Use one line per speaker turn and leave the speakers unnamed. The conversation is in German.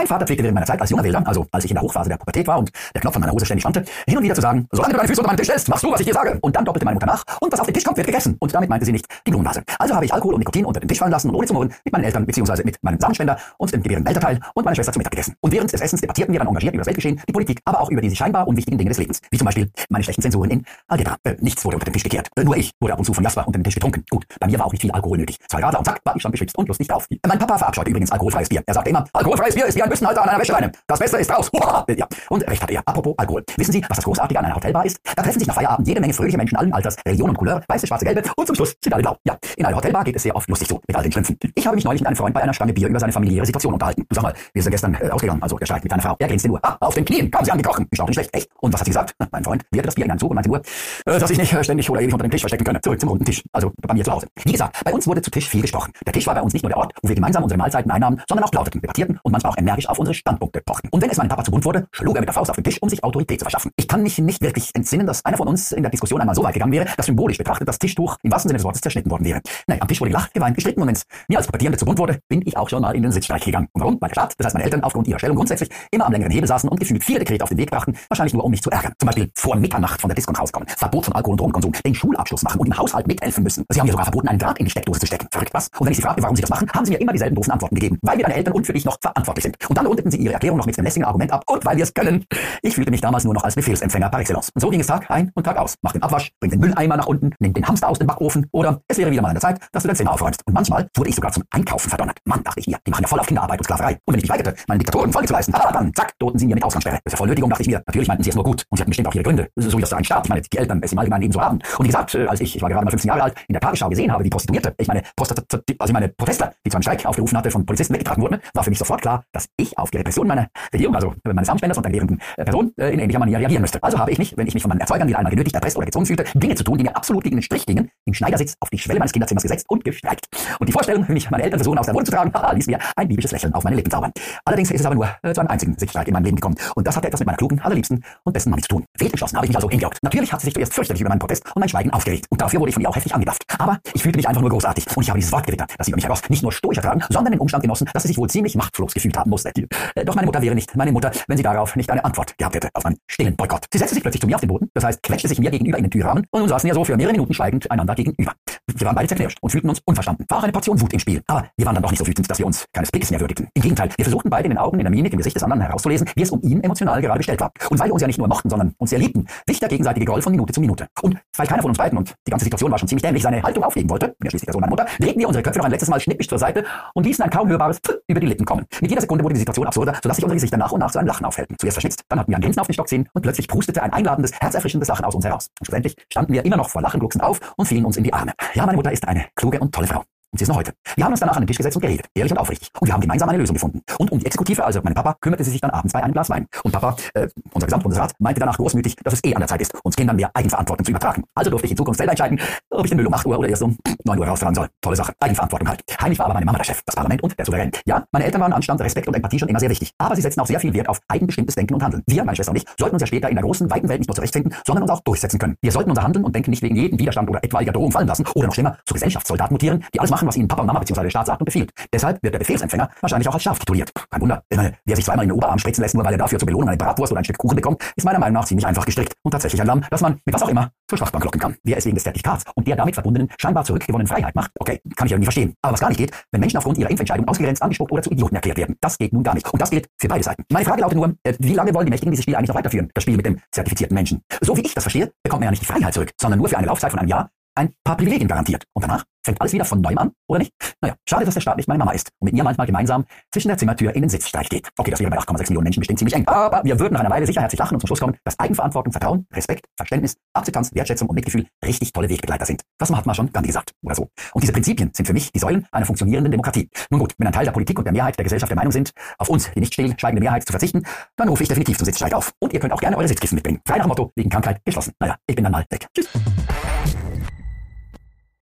Mein Vater pflegte während meiner Zeit als junger Wilder, also als ich in der Hochphase der Pubertät war und der Knopf an meiner Hose ständig schwankte, hin und wieder zu sagen, solange du deine Füße unter meinen Tisch stellst, machst du, was ich dir sage. Und dann doppelte meine Mutter nach und was auf den Tisch kommt, wird gegessen. Und damit meinte sie nicht die Blumenvase. Also habe ich Alkohol und Nikotin unter den Tisch fallen lassen und ohne zu murren mit meinen Eltern bzw. mit meinem Samenspender und dem gebärenden Elternteil und meiner Schwester zu Mittag gegessen. Und während des Essens debattierten wir dann engagiert über das Weltgeschehen, die Politik, aber auch über die scheinbar unwichtigen Dinge des Lebens. Wie zum Beispiel meine schlechten Sensoren in Algebra. Äh, nichts wurde unter den Tisch gekehrt. Äh, nur ich wurde ab und zu von Jasper unter den Tisch getrunken. Gut, bei mir war auch nicht viel Alkohol nötig. Zwei Radler und zack, war ich schon beschwipst und lustig drauf. Äh, mein Papa verabscheute übrigens alkoholfreies Bier. Er sagte immer, alkoholfreies Bier ist wie ein Büstenhalter an einer Wäscheleine. Das Beste ist raus. ja. Und recht hat er. Apropos Alkohol. Wissen Sie, was das Großartige an einer Hotelbar ist? Da treffen sich nach Feierabend jede Menge fröhliche Menschen allen Alters, Religion und Couleur, weiße, schwarze, gelbe und zum Schluss sind alle blau. Ja, in einer Hotelbar geht es sehr oft lustig so, mit all den Schlümpfen. Ich habe mich neulich mit einem Freund bei einer Stange Bier über seine familiäre Situation unterhalten. Sag mal, wir sind gestern äh, ausgegangen, also der Streit mit deiner Frau. Er grinste nur. Ah, auf den Knien kam sie angekrochen. Ich nicht schlecht. Echt? Und was hat sie gesagt? Mein Freund leerte das Bier in einen Zug und meinte nur, äh, dass ich nicht äh, ständig oder ewig unter dem Tisch verstecken könne. Zurück zum runden Tisch. Also bei mir zu Hause. Wie gesagt, bei uns wurde zu Tisch viel gesprochen. Der Tisch war bei uns nicht nur der Ort, wo wir gemeinsam unsere Mahlzeiten einnahmen, sondern auch plauderten, debattierten und manchmal auch auf unsere Standpunkte pochten. Und wenn es meinem Papa zu bunt wurde, schlug er mit der Faust auf den Tisch, um sich Autorität zu verschaffen. Ich kann mich nicht wirklich entsinnen, dass einer von uns in der Diskussion einmal so weit gegangen wäre, dass symbolisch betrachtet das Tischtuch im wahrsten Sinne des Wortes zerschnitten worden wäre. Nein, am Tisch wurde gelacht, geweint, gestritten und wenn es mir als Debattierende zu bunt wurde, bin ich auch schon mal in den Sitzstreich gegangen. Und warum? Weil der Staat, das heißt meine Eltern aufgrund ihrer Stellung grundsätzlich immer am längeren Hebel saßen und gefühlt viele Dekrete auf den Weg brachten, wahrscheinlich nur um mich zu ärgern. Zum Beispiel vor Mitternacht von der Disco rauskommen, Verbot von Alkohol und Drogenkonsum, den Schulabschluss machen und im Haushalt mithelfen müssen. Sie haben mir sogar verboten, einen Draht in die Steckdose zu stecken. Verrückt was? Und wenn ich sie fragte, warum sie das machen, haben sie mir immer dieselben doofen Antworten gegeben. Weil wir deine Eltern und für dich noch verantwortlich sind. Und dann rundeten sie ihre Erklärung noch mit dem lässigen Argument ab und weil wir es können. Ich fühlte mich damals nur noch als Befehlsempfänger par excellence. Und so ging es Tag ein und Tag aus. Mach den Abwasch, bring den Mülleimer nach unten, nimm den Hamster aus dem Backofen oder es wäre wieder mal an der Zeit, dass du dein Zimmer aufräumst. Und manchmal wurde ich sogar zum Einkaufen verdonnert. Mann, dachte ich mir, die machen ja voll auf Kinderarbeit und Sklaverei. Und wenn ich mich weigerte, meine Diktatoren Folge zu leisten, ah, dann zack, drohten sie mir mit Ausgangssperre. Das ist ja voll Nötigung, dachte ich mir. Natürlich meinten sie es nur gut. Und sie hatten bestimmt auch ihre Gründe. So wie das so ein Staat. Ich meine, die Eltern es im Allgemeinen eben so haben. Und wie gesagt, äh, als ich, ich war gerade mal 15 Jahre alt, in der Tagesschau gesehen habe, wie Prostituierte, ich meine, Prostat also meine Protestler, die zu einem Streik aufgerufen hatte, von Polizisten weggetragen wurden, war für mich sofort klar, dass ich auf die Repression meiner Regierung, also meines Amtsspenders und der lehrenden äh, Person, äh, in ähnlicher Manier reagieren müsste. Also habe ich mich, wenn ich mich von meinen Erzeugern wieder einmal genötigt, erpresst oder gezwungen fühlte, Dinge zu tun, die mir absolut gegen den Strich gingen, im Schneidersitz auf die Schwelle meines Kinderzimmers gesetzt und gestreikt. Und die Vorstellung, wenn ich meine Eltern versuchen, aus der Wohnung zu tragen, ließ mir ein liebisches Lächeln auf meine Lippen zaubern. Allerdings ist es aber nur äh, zu einem einzigen Sitzstreit in meinem Leben gekommen. Und das hatte etwas mit meiner klugen, allerliebsten und besten Mami zu tun. Fehlgeschlossen habe ich mich also hingeockt. Natürlich hat sie sich zuerst fürchterlich über meinen Protest und mein Schweigen aufgeregt. Und dafür wurde ich von ihr auch heftig angedafft. Aber ich fühlte mich einfach nur großartig. Und ich habe dieses Wort gewittert, das sie über mich heraus nicht nur stoisch ertragen, sondern den Umstand genossen, dass sie sich wohl ziemlich machtlos gefühlt haben musste. Äh, doch meine Mutter wäre nicht meine Mutter, wenn sie darauf nicht eine Antwort gehabt hätte, auf meinen stillen Boykott. Sie setzte sich plötzlich zu mir auf den Boden, das heißt, quetschte sich mir gegenüber in den Türrahmen und nun saßen ja so für mehrere Minuten schweigend einander gegenüber. Wir waren beide zerknirscht und fühlten uns unverstanden. War auch eine Portion Wut im Spiel. Aber wir waren dann doch nicht so wütend, dass wir uns keines Blickes mehr würdigten. Im Gegenteil, wir versuchten beide in den Augen, in der Mimik, im Gesicht des anderen herauszulesen, wie es um ihn emotional gerade bestellt war. Und weil wir uns ja nicht nur mochten, sondern uns sehr liebten, wich der gegenseitige Groll von Minute zu Minute. Und weil keiner von uns beiden, und die ganze Situation war schon ziemlich dämlich, seine Haltung aufgeben wollte, bin ja schließlich der Sohn meiner Mutter, legten wir unsere Köpfe noch ein letztes Mal schnippisch zur Seite und ließen ein kaum hörbares Pff über die Lippen kommen. Mit jeder Sekunde wurde die Situation absurder, sodass sich unsere Gesichter nach und nach zu einem Lachen aufhellten. Zuerst verschnitzt, dann hatten wir ein auf den Stock sehen und plötzlich prustete ein einladendes, herzerfrischendes Lachen aus uns heraus. Und schlussendlich standen wir immer noch vor Lachen auf und fielen uns in die Arme. Ja, meine Mutter ist eine kluge und tolle Frau. Und sie ist noch heute. Wir haben uns danach an den Tisch gesetzt und geredet, ehrlich und aufrichtig. Und wir haben gemeinsam eine Lösung gefunden. Und um die Exekutive, also mein Papa, kümmerte sie sich dann abends bei einem Glas Wein. Und Papa, äh, unser Gesamtbundesrat, meinte danach großmütig, dass es eh an der Zeit ist, uns Kindern mehr Eigenverantwortung zu übertragen. Also durfte ich in Zukunft selber entscheiden, ob ich den Müll um 8 Uhr oder erst um 9 Uhr rausfahren soll. Tolle Sache. Eigenverantwortung halt. Heimlich war aber meine Mama der Chef, das Parlament und der Souverän. Ja, meine Eltern waren Anstand, Respekt und Empathie schon immer sehr wichtig. Aber sie setzten auch sehr viel Wert auf eigenbestimmtes Denken und Handeln. Wir, meine Schwester und ich, sollten uns ja später in der großen, weiten Welt nicht nur zurechtfinden, sondern uns auch durchsetzen können. Wir sollten unser Handeln und Denken nicht wegen jedem Widerstand oder etwaiger Drohung fallen lassen oder noch schlimmer, zu Gesellschaftssoldaten mutieren, die alles machen, was ihnen Papa und Mama bzw. der Staat sagt und befiehlt. Deshalb wird der Befehlsempfänger wahrscheinlich auch als scharf tituliert. Kein Wunder. Meine, wer sich zweimal in den Oberarm spritzen lässt, nur weil er dafür zur Belohnung eine Bratwurst oder ein Stück Kuchen bekommt, ist meiner Meinung nach ziemlich einfach gestrickt und tatsächlich ein Lamm, das man mit was auch immer zur Schlachtbank locken kann. Wer es wegen des Zertifikats und der damit verbundenen, scheinbar zurückgewonnenen Freiheit macht, okay, kann ich irgendwie verstehen. Aber was gar nicht geht, wenn Menschen aufgrund ihrer Impfentscheidung ausgegrenzt, angespuckt oder zu Idioten erklärt werden. Das geht nun gar nicht. Und das gilt für beide Seiten. Meine Frage lautet nur, äh, wie lange wollen die Mächtigen dieses Spiel eigentlich noch weiterführen? Das Spiel mit dem zertifizierten Menschen. So wie ich das verstehe, bekommt man ja nicht die Freiheit zurück, sondern nur für eine Laufzeit von einem Jahr ein paar Privilegien garantiert. Und danach fängt alles wieder von neuem an, oder nicht? Naja, schade, dass der Staat nicht meine Mama ist und mit mir manchmal gemeinsam zwischen der Zimmertür in den Sitzstreich geht. Okay, das wäre bei 8,6 Millionen Menschen bestimmt ziemlich eng. Aber wir würden nach einer Weile sicher herzlich lachen und zum Schluss kommen, dass Eigenverantwortung, Vertrauen, Respekt, Verständnis, Akzeptanz, Wertschätzung und Mitgefühl richtig tolle Wegbegleiter sind. Das hat man schon Gandhi gesagt oder so. Und diese Prinzipien sind für mich die Säulen einer funktionierenden Demokratie. Nun gut, wenn ein Teil der Politik und der Mehrheit der Gesellschaft der Meinung sind, auf uns, die nicht stillschweigende Mehrheit, zu verzichten, dann rufe ich definitiv zum Sitzstreit auf. Und ihr könnt auch gerne eure Sitzkissen mitbringen. Frei nach Motto, wegen Krankheit geschlossen. Naja, ich bin dann mal weg. Tschüss.